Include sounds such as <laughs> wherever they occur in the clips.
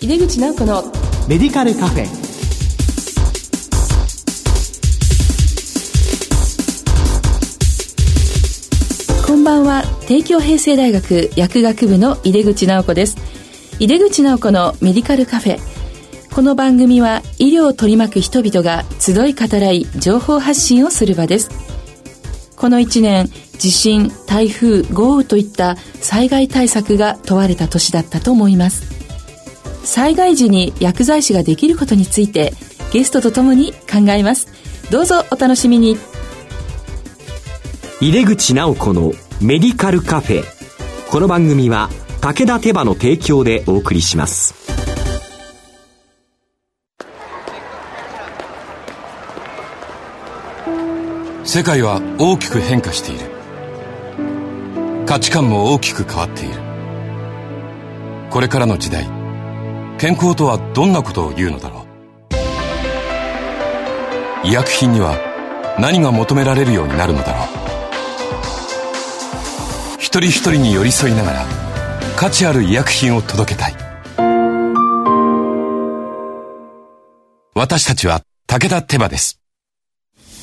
井出口直子のメディカルカフェ。こんばんは。帝京平成大学薬学部の井出口直子です。井出口直子のメディカルカフェ。この番組は医療を取り巻く人々が集い語らい情報発信をする場です。この1年地震台風豪雨といった災害対策が問われた年だったと思います災害時に薬剤師ができることについてゲストとともに考えます。どうぞお楽しみに。入口直子のメディカルカフェ。この番組は武田手羽の提供でお送りします。世界は大きく変化している。価値観も大きく変わっている。これからの時代健康とはどんなことを言うのだろう。医薬品には何が求められるようになるのだろう。一人一人に寄り添いながら価値ある医薬品を届けたい。私たちは武田手羽です。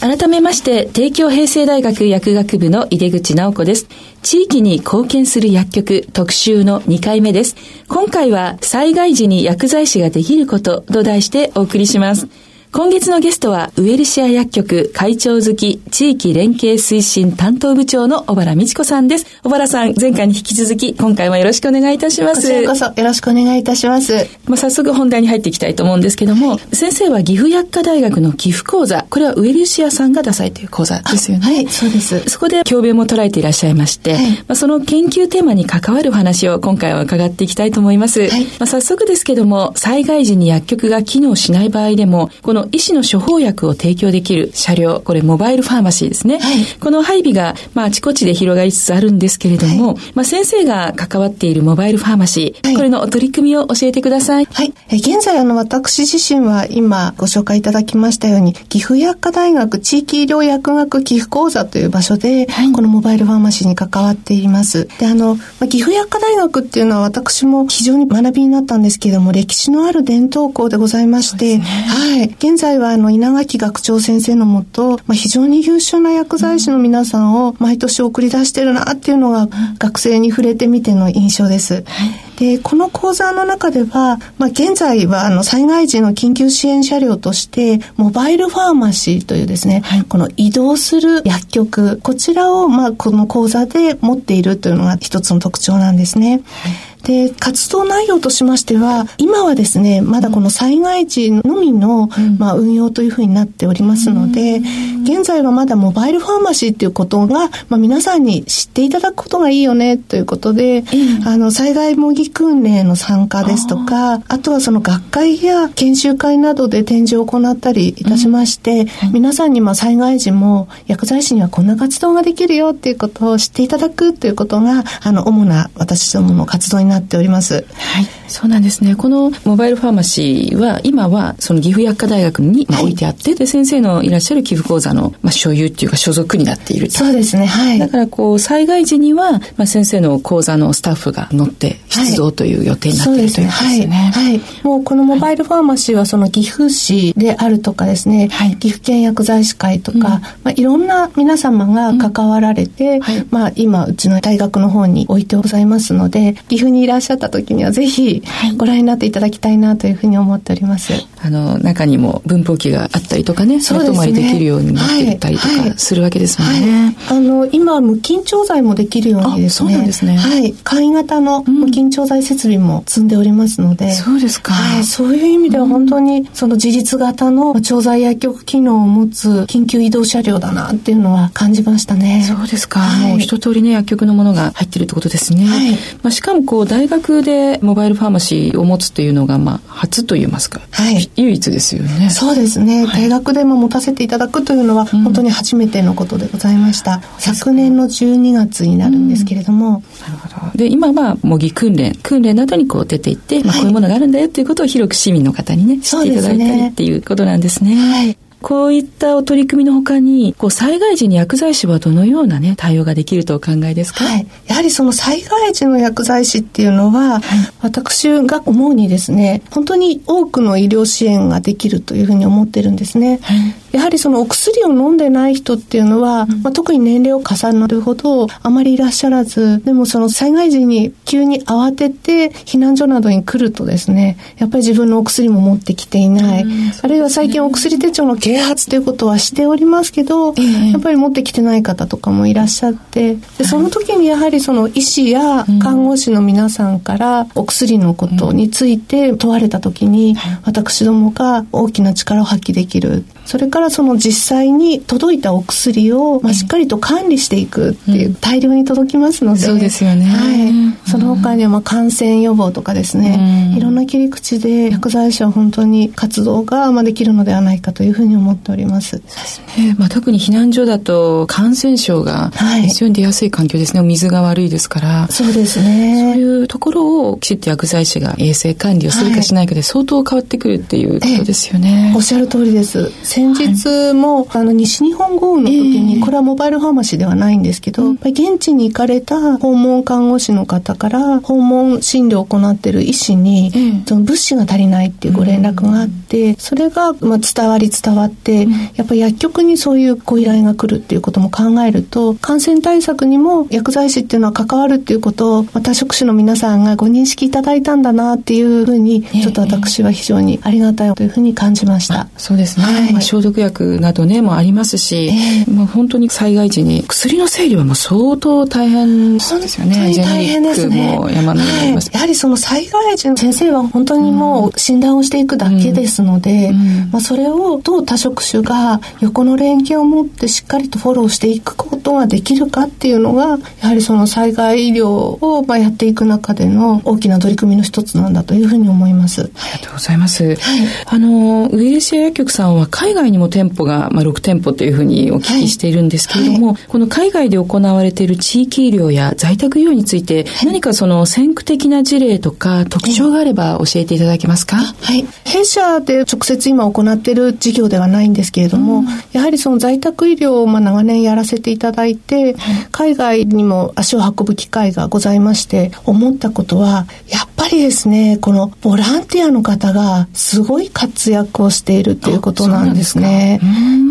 改めまして、帝京平成大学薬学部の井出口直子です。地域に貢献する薬局特集の2回目です。今回は災害時に薬剤師ができることと題してお送りします。今月のゲストは、ウエルシア薬局会長付き地域連携推進担当部長の小原美智子さんです。小原さん、前回に引き続き、今回もよろしくお願いいたします。こちらこそよろしくお願いいたします。まあ、早速本題に入っていきたいと思うんですけども、はい、先生は岐阜薬科大学の寄付講座、これはウエルシアさんが出されている講座ですよね。はい、そうです。そこで教鞭も捉えていらっしゃいまして、はい、まあ、その研究テーマに関わる話を今回は伺っていきたいと思います。はい、まあ、早速ですけども、災害時に薬局が機能しない場合でも、この医師の処方薬薬を提供できる車両、これモバイルファーマシーですね。はい、この配備が、まあ、あちこちで広がりつつあるんですけれども、はい、まあ、先生が関わっているモバイルファーマシー、はい、これの取り組みを教えてください。はい。え現在、あの、私自身は今ご紹介いただきましたように、岐阜薬科大学地域医療薬学寄付講座という場所で、このモバイルファーマシーに関わっています。で、あの、まあ、岐阜薬科大学っていうのは私も非常に学びになったんですけれども、歴史のある伝統校でございまして、ね、はい。現在は、あの、稲垣学長先生のもと、まあ、非常に優秀な薬剤師の皆さんを毎年送り出してるなっていうのが、学生に触れてみての印象です。で、この講座の中では、まあ、現在はあの災害時の緊急支援車両として、モバイルファーマシーというですね、はい、この移動する薬局、こちらを、まあ、この講座で持っているというのが一つの特徴なんですね。はいで、活動内容としましては、今はですね、まだこの災害時のみの、うん、まあ、運用というふうになっておりますので、現在はまだモバイルファーマシーっていうことが、まあ、皆さんに知っていただくことがいいよね、ということで、うん、あの、災害模擬訓練の参加ですとか、あとはその学会や研修会などで展示を行ったりいたしまして、うん、皆さんにまあ災害時も薬剤師にはこんな活動ができるよっていうことを知っていただくということが、あの、主な私どもの活動にななっております。はい。そうなんですね。このモバイルファーマシーは、今はその岐阜薬科大学に置いてあって、はい、で、先生のいらっしゃる寄付講座の、まあ、所有っていうか所属になっているそうですね。はい。だからこう、災害時には、まあ、先生の講座のスタッフが乗って出動という予定になっている、はい、ということですね。はい。はい。もうこのモバイルファーマシーはその岐阜市であるとかですね、はい、岐阜県薬剤師会とか、うん、まあ、いろんな皆様が関わられて、うんはい、まあ、今、うちの大学の方に置いてございますので、岐阜にいらっしゃった時にはぜひご覧になっていただきたいなというふうに思っております。あの、中にも分布機があったりとかね、そうですね。できるようになっていたりとかするわけですもんね。はい、あの、今、無菌調剤もできるようにですね。そうなんですね。はい。簡易型の無菌調剤設備も積んでおりますので。うん、そうですか。はい。そういう意味では本当に、その自立型の調剤薬局機能を持つ緊急移動車両だなっていうのは感じましたね。そうですか。はい、もう一通りね、薬局のものが入ってるってことですね。はい。まあ、しかもこう、大学でモバイルファーマシーを持つというのが、まあ、初といいますか、はい、唯一ですよね。そうですね、はい、大学でも持たせていただくというのは、本当に初めてのことでございました。うん、昨年の12月になるんですけれども。うん、なるほど。で、今は模擬訓練、訓練などにこう出ていって、まあ、こういうものがあるんだよということを広く市民の方にね、知っていただいたりっていうことなんですね。はいこういったお取り組みのほかに、こう災害時に薬剤師はどのようなね、対応ができるとお考えですか？はい。やはりその災害時の薬剤師っていうのは、はい、私が思うにですね、本当に多くの医療支援ができるというふうに思ってるんですね。はいやはりそのお薬を飲んでない人っていうのは、うん、まあ、特に年齢を重なるほどあまりいらっしゃらず、でもその災害時に急に慌てて避難所などに来るとですね、やっぱり自分のお薬も持ってきていない、うんね、あるいは最近お薬手帳の啓発ということはしておりますけど、やっぱり持ってきてない方とかもいらっしゃって、でその時にやはりその医師や看護師の皆さんからお薬のことについて問われた時に、私どもが大きな力を発揮できる。それからその実際に届いたお薬を、まあ、しっかりと管理していくっていう、大量に届きますので、そうですよね、はい、その他にはまあ感染予防とかですね、いろんな切り口で薬剤師は本当に活動がまあできるのではないかというふうに思っております。ね。まあ、特に避難所だと感染症が非常に出やすい環境ですね、はい、水が悪いですから。そうですね。そういうところをきちっと薬剤師が衛生管理をするかしないかで相当変わってくるっていうことですよね、おっしゃる通りです先日も、あの西日本豪雨の時に、これはモバイルファーマシーではないんですけど、現地に行かれた訪問看護師の方から訪問診療を行っている医師に、その物資が足りないっていうご連絡があって、それが、まあ、伝わり伝わって、やっぱり薬局にそういうご依頼が来るっていうことも考えると、感染対策にも薬剤師っていうのは関わるっていうことを、また職種の皆さんがご認識いただいたんだなっていうふうに、ちょっと私は非常にありがたいというふうに感じました。そうですね。はい、まあ、消毒薬などね、もありますし、えー、まあ本当に災害時に薬の整理はもう相当大変ですよね。本当に大変ですね。山のようになります、はい、やはりその災害時の先生は本当にもう診断をしていくだけですので、うんうん、まあそれをどう多職種が横の連携を持ってしっかりとフォローしていくことができるかっていうのが、やはりその災害医療をまあやっていく中での大きな取り組みの一つなんだというふうに思います。ありがとうございます。はい、あの、ウエルシア薬局さんは海外にも店舗が、まあ、6店舗というふうにお聞きしているんですけれども、はい。はい、この海外で行われている地域医療や在宅医療について、何かその先駆的な事例とか特徴があれば教えていただけますか？はい。弊社で直接今行っている事業ではないんですけれども、うん、やはりその在宅医療をまあ長年やらせていただいて、海外にも足を運ぶ機会がございまして、思ったことは、やっぱりですね、このボランティアの方がすごい活躍をしているということなんですね。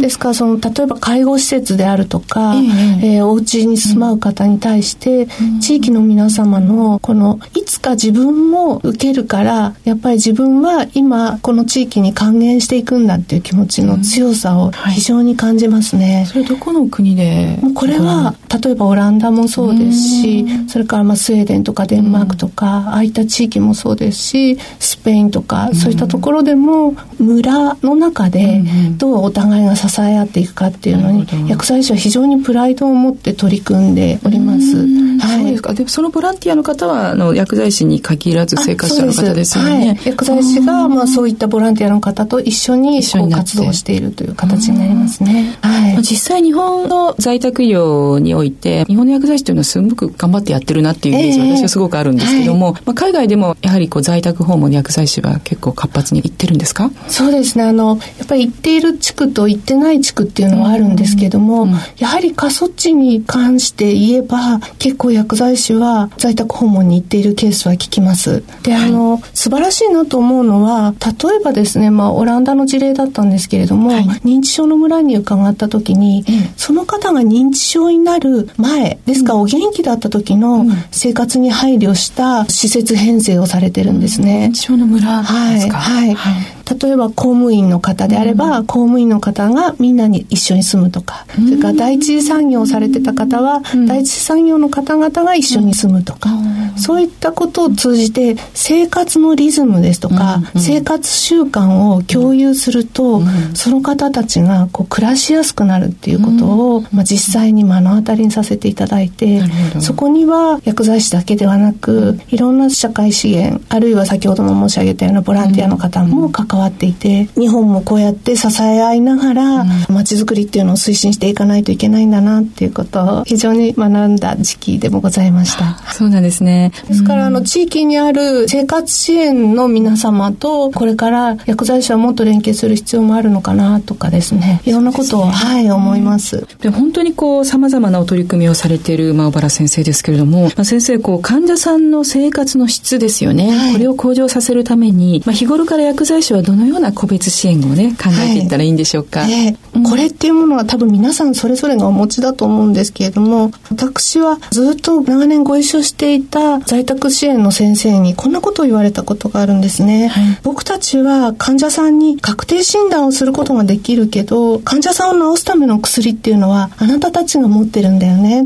ですからその例えば介護施設であるとか、えー、えー、お家に住まう方に対して、うん、地域の皆様のこのいつか自分も受けるからやっぱり自分は今この地域に還元していくんだっていう気持ちの強さを非常に感じますね。はい、それどこの国でこれは例えばオランダもそうですしそれからまあスウェーデンとかデンマークとかああいった地域もそうですしスペインとかそういったところでも村の中でどうお互いが支え合っていくかっていうのに薬剤師は非常にプライドを持って取り組んでおります。はい、そうですか。でそのボランティアの方はあの薬剤師に限らず生活者の方ですよね。はい、薬剤師がまあそういったボランティアの方と一緒にこう活動しているという形になりますね。はい。実際日本の在宅医療において日本の薬剤師というのはすごく頑張ってやってるなっていうイメージ、私はすごくあるんですけども、はい、まあ海外でもやはりこう在宅訪問薬剤師は結構活発に行ってるんですか？そうですね。あのやっぱり行っている地区と行ってない地区っていうのはあるんですけども、やはり過疎地に関して言えば結構薬剤師は在宅訪問に行っているケースは聞きます。で、あの、素晴らしいなと思うのは、例えばですね、まあ、オランダの事例だったんですけれども、はい、認知症の村に伺った時に、うん、その方が認知症になる前、ですからお元気だった時の生活に配慮した施設編成をされてるんですね。認知症の村ですか、はい、はい、はい例えば公務員の方であれば、うん、公務員の方がみんなに一緒に住むとか、うん、それから第一次産業をされてた方は、うん、第一次産業の方々が一緒に住むとか、そういったことを通じて生活のリズムですとか、生活習慣を共有すると、その方たちがこう暮らしやすくなるっていうことを、まあ、実際に目の当たりにさせていただいてそこには薬剤師だけではなくいろんな社会資源あるいは先ほども申し上げたようなボランティアの方も関関わっていて日本もこうやって支え合いながら街づくりっていうのを推進していかないといけないんだなっていうことを非常に学んだ時期でもございました。そうなんですね。ですからあの地域にある生活支援の皆様とこれから薬剤師はもっと連携する必要もあるのかなとかですね。いろんなことを、ね、はい思います。で本当にこう様々なお取り組みをされている馬尾原先生ですけれども、まあ、先生こう患者さんの生活の質ですよね、はい、これを向上させるために、まあ、日頃から薬剤師はどのような個別支援をね考えていったらいいんでしょうか、はい。えーうん、これっていうものは多分皆さんそれぞれがお持ちだと思うんですけれども私はずっと長年ご一緒していた在宅支援の先生にこんなことを言われたことがあるんですね、はい、僕たちは患者さんに確定診断をすることができるけど患者さんを治すための薬っていうのはあなたたちが持ってるんだよね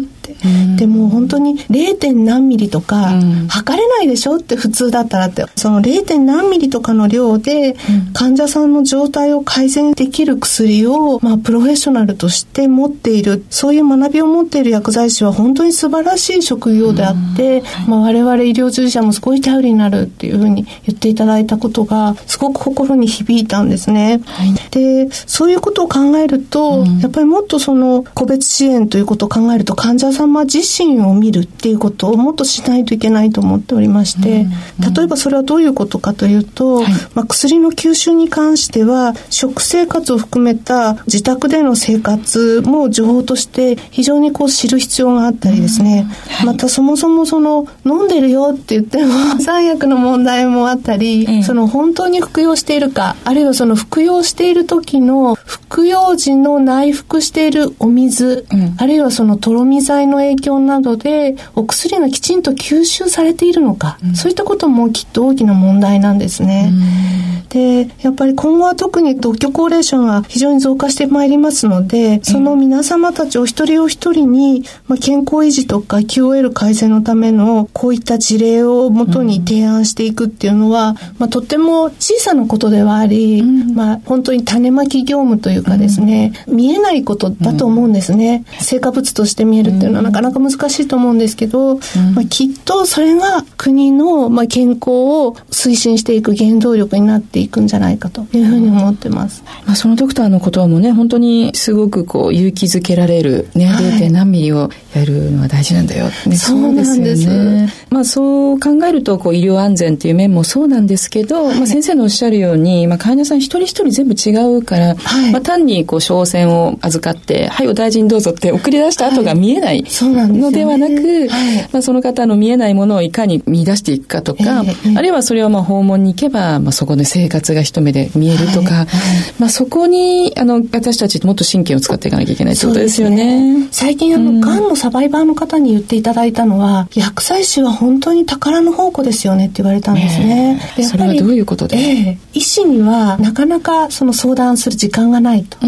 でも本当に 0. 何ミリとか測れないでしょ？って普通だったらって。その 0. 何ミリとかの量で患者さんの状態を改善できる薬を、まあ、プロフェッショナルとして持っている。そういう学びを持っている薬剤師は本当に素晴らしい職業であって、まあ、我々医療従事者もすごい頼りになるっていうふうに言っていただいたことがすごく心に響いたんですね。はい、でそういうことを考えると、やっぱりもっとその個別支援ということを考えると患者様自身を見るっていうことをもっとしないといけないと思っておりまして、例えばそれはどういうことかというと、はい、まあ、薬の吸収に関しては食生活を含めた自宅での生活も情報として非常にこう知る必要があったりですね、はい、またそもそもその飲んでるよって言っても <laughs> 三薬の問題もあったり、その本当に服用しているかあるいはその服用している時の服用時の内服しているお水、うん、あるいはそのとろみ剤の影響響などでお薬がきちんと吸収されているのか、うん、そういったこともきっと大きな問題なんですね。でやっぱり今後は特に独居高齢者が非常に増加してまいりますのでその皆様たちお一人お一人に、まあ、健康維持とか QOL 改善のためのこういった事例をもとに提案していくっていうのは、まあ、とっても小さなことではあり、まあ、本当に種まき業務というかですね、見えないことだと思うんですね。成果物として見えるっていうのはなかなか難しいと思うんですけど、まあ、きっとそれが国の、まあ、健康を推進していく原動力になっていくんじゃないかというふうに思ってます。まあ、そのドクターの言葉もね、本当にすごくこう勇気づけられる、ね、はい、0. 何ミリをやるのは大事なんだよ。ね、そうなんです。よね。まあそう考えると、こう医療安全っていう面もそうなんですけど、はい、まあ先生のおっしゃるように、まあ患者さん一人一人全部違うから、はい、まあ単にこう商船を預かって、はい、お大事にどうぞって送り出した後が見えない。のではなく、まあその方の見えないものをいかに見出していくかとか、あるいはそれはまあ訪問に行けば、まあそこで生活が一目で見えるとか、まあそこに、あの、私たちもっと神経を使っていかなきゃいけないってことですよね。ね。最近あの、が、ん。のサバイバーの方に言っていただいたのは、薬剤師は本当に宝の宝庫ですよねって言われたんですね。えー、それはどういうことで、えー、医師にはなかなかその相談する時間がないと。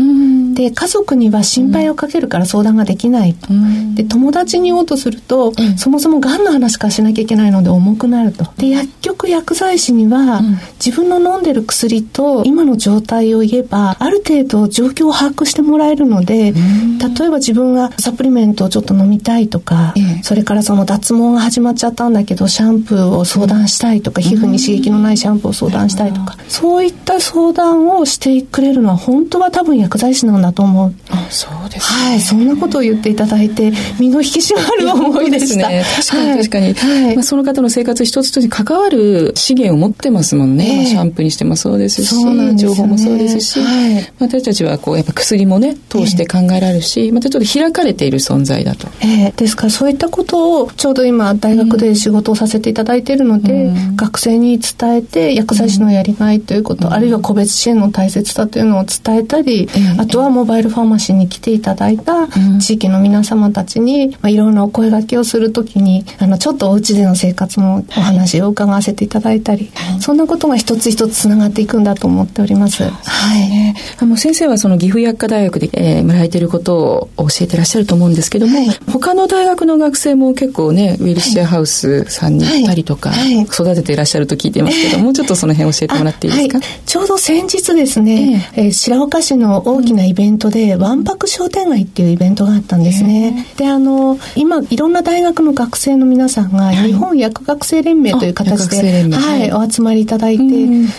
で、家族には心配をかけるから相談ができないと。で、友達に言おうとすると、うん、そもそもがんの話からしなきゃいけないので重くなると。で、薬局薬剤師には、自分の飲んでる薬と今の状態を言えば、ある程度状況を把握してもらえるので、例えば自分がサプリメントをちょっと飲みたいとか、それからその脱毛が始まっちゃったんだけど、シャンプーを相談したいとか、皮膚に刺激のないシャンプーを相談したいとか、そういった相談をしてくれるのは本当は多分薬剤師なんだと思う。あ、そうです、ね、はい、そんなことを言っていただいて、身の引き締まる思いでした。ね、確かに確かに。はい、まあ、その方の生活一つ一つに関わる資源を持ってますもんね。えー、シャンプーにしてもそうですし、ね、情報もそうですし、はい、私たちはこう、やっぱ薬もね、通して考えられるし、えー、またちょっと開かれている存在だと。えー、ですからそういったことをちょうど今大学で仕事をさせていただいているので、うん、学生に伝えて薬剤師のやりがいということ、うん、あるいは個別支援の大切さというのを伝えたり、あとはモバイルファーマシーに来ていただいた地域の皆様たちに、まあ、いろんなお声掛けをするときにあのちょっとお家での生活のお話を伺わせていただいたり、はい、そんなことが一つ一つつながっていくんだと思っております。はい、あの先生はその岐阜薬科大学で、えー、学られていることを教えてらっしゃると思うんですけども、はい、他の大学の学生も結構ねウィルシェアハウスさんに行ったりとか、育てていらっしゃると聞いてますけど、もうちょっとその辺教えてもらっていいですか？ちょうど先日ですね、えー、白岡市の大きなイベベントで、わん。ぱく商店街っていうイベントがあったんですね。で、あの、今、いろんな大学の学生の皆さんが、日本薬学生連盟という形で、はい、お集まりいただいて、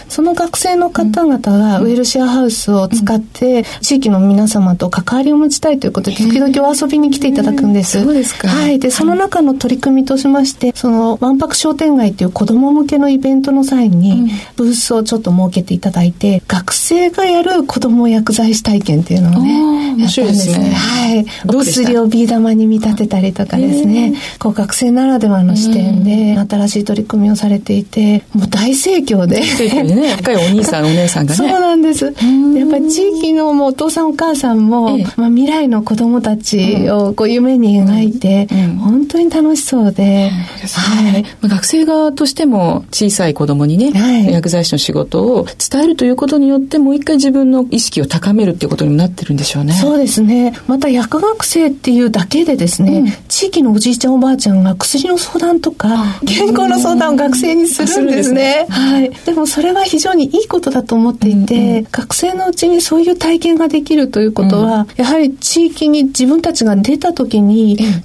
その学生の方々がウェルシェアハウスを使って、地域の皆様と関わりを持ちたいということで、時々お遊びに来ていただくんです。そうですか。はい。で、その中の取り組みとしまして、その、わんぱく商店街っていう子供向けのイベントの際に、ブースをちょっと設けていただいて、学生がやる子供薬剤師体験っていうのをね、やったんですね。はい。お薬をビー玉に見立てたりとかですね、こう学生ならではの視点で、新しい取り組みをされていて、もう大盛況で。ね、<laughs> 若いお兄さん、お姉さんがね。そうなんです。やっぱり地域のもうお父さんお母さんも、まあ、未来の子供たちをこう夢に描いて、本当に楽しそうで、はい。学生側としても小さい子供にね、薬剤師の仕事を伝えるということによって、もう一回自分の意識を高めるっていうことになってるんでしょうね。そうですね。また薬学生っていうだけでですね、うん、地域のおじいちゃんおばあちゃんが薬の相談とか、健康の相談を学生にするんですね。すねはい。でもそれは非常にいいことだと思っていて、うんうん、学生のうちにそういう体験ができるということは、うん、やはり地域に自分たちが出た時に、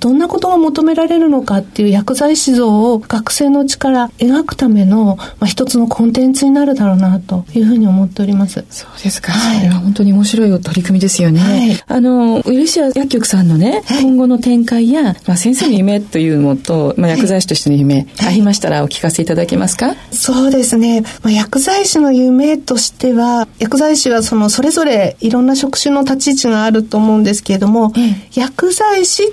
どんなことが求められるのかっていう薬剤師像を学生のうちから描くための、まあ、一つのコンテンツになるだろうなというふうに思っております。そうですか。はい、それは本当に面白い取り組みですよね。はい、あの、ウィルシア薬局さんのね、はい、今後の展開や、まあ、先生の夢というのと、まあ、薬剤師としての夢、ありましたらお聞かせいただけますか？そうですね。まあ、薬剤師の夢としては、薬剤師はその、それぞれいろんな職種の立ち位置があると思うんですけれども、薬剤師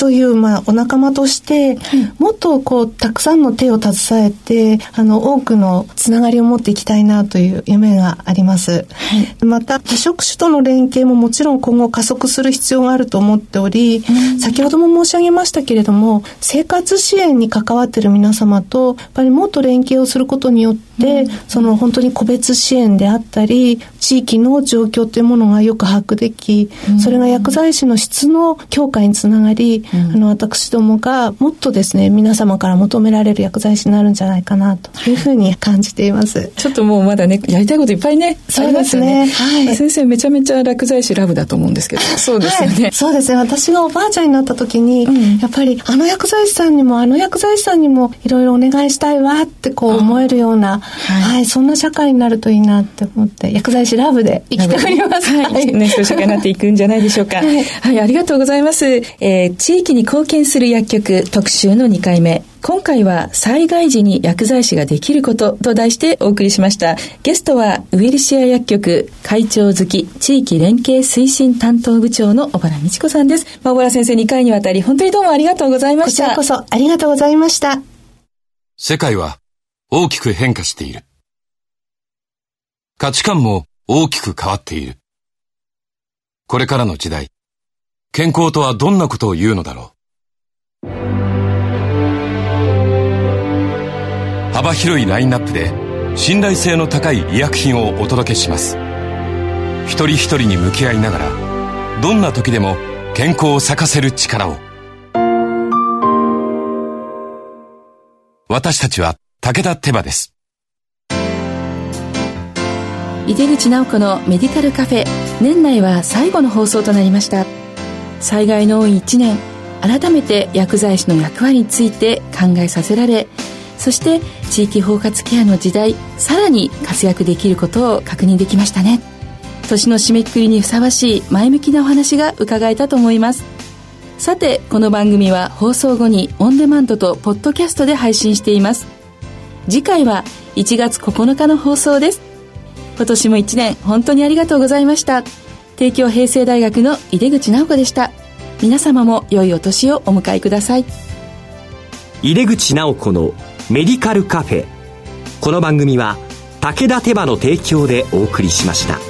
という、まあ、お仲間として、もっとこう、たくさんの手を携えて、あの、多くのつながりを持っていきたいなという夢があります。はい、また、非職種との連携ももちろん今後加速する必要があると思っており、先ほども申し上げましたけれども、生活支援に関わっている皆様と、やっぱりもっと連携をすることによって、その本当に個別支援であったり、地域の状況というものがよく把握でき、それが薬剤師の質の強化につながり、あの、私どもがもっとですね、皆様から求められる薬剤師になるんじゃないかなというふうに感じています。ちょっともうまだね、やりたいこといっぱいね、そうですね。はい。先生めちゃめちゃ薬剤師ラブだと思うんですけど。<laughs> そうですよね。はい、そうですね。私がおばあちゃんになった時に、うん、やっぱりあの薬剤師さんにもあの薬剤師さんにもいろいろお願いしたいわってこう思えるような、はい、はい、そんな社会になるといいなって思って、薬剤師ラブで生きております。はい。ね、そういう社会になっていくんじゃないでしょうか。はい、はい、ありがとうございます。えー、地域に貢献する薬局特集の2回目。今回は災害時に薬剤師ができることと題してお送りしました。ゲストはウェルシア薬局会長付き地域連携推進担当部長の小原美智子さんです。小原先生2回にわたり本当にどうもありがとうございました。こちらこそありがとうございました。世界は大きく変化している。価値観も大きく変わっている。これからの時代、健康とはどんなことを言うのだろう。幅広いラインナップで信頼性の高い医薬品をお届けします。一人一人に向き合いながらどんな時でも健康を咲かせる力を。私たちは武田手羽です。井出口直子のメディカルカフェ。年内は最後の放送となりました。災害の多い1年改めて薬剤師の役割について考えさせられそして地域包括ケアの時代さらに活躍できることを確認できましたね。年の締めくくりにふさわしい前向きなお話が伺えたと思います。さてこの番組は放送後にオンデマンドとポッドキャストで配信しています。次回は1月9日の放送です。今年も1年本当にありがとうございました。帝京平成大学の井出口直子でした。皆様も良いお年をお迎えください。井出口直子のメディカルカフェ。この番組は武田手羽の提供でお送りしました。